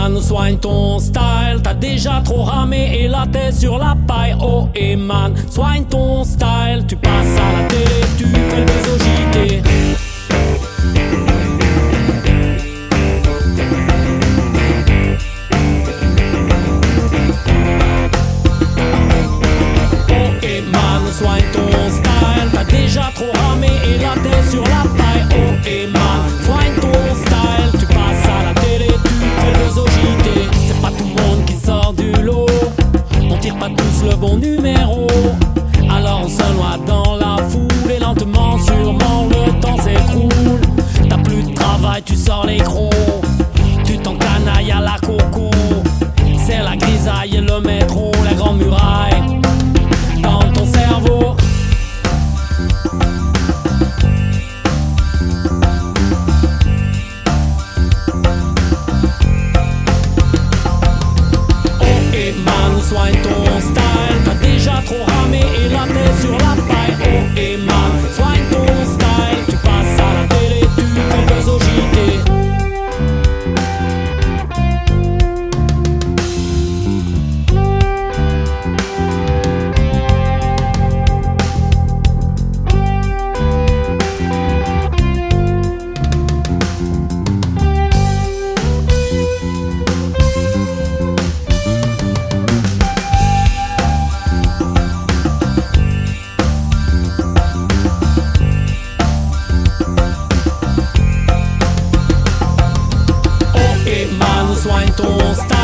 man, soigne ton style. T'as déjà trop ramé et la tête sur la paille. Oh et soigne ton style. Tu passes à la télé, tu fais le JT. Oh et man, soigne ton style. T'as déjà trop ramé et la tête sur la paille. Bon numéro. Trop ramé et la tête sur la paille. Oh et Oh et man, soigne ton style. T'as déjà trop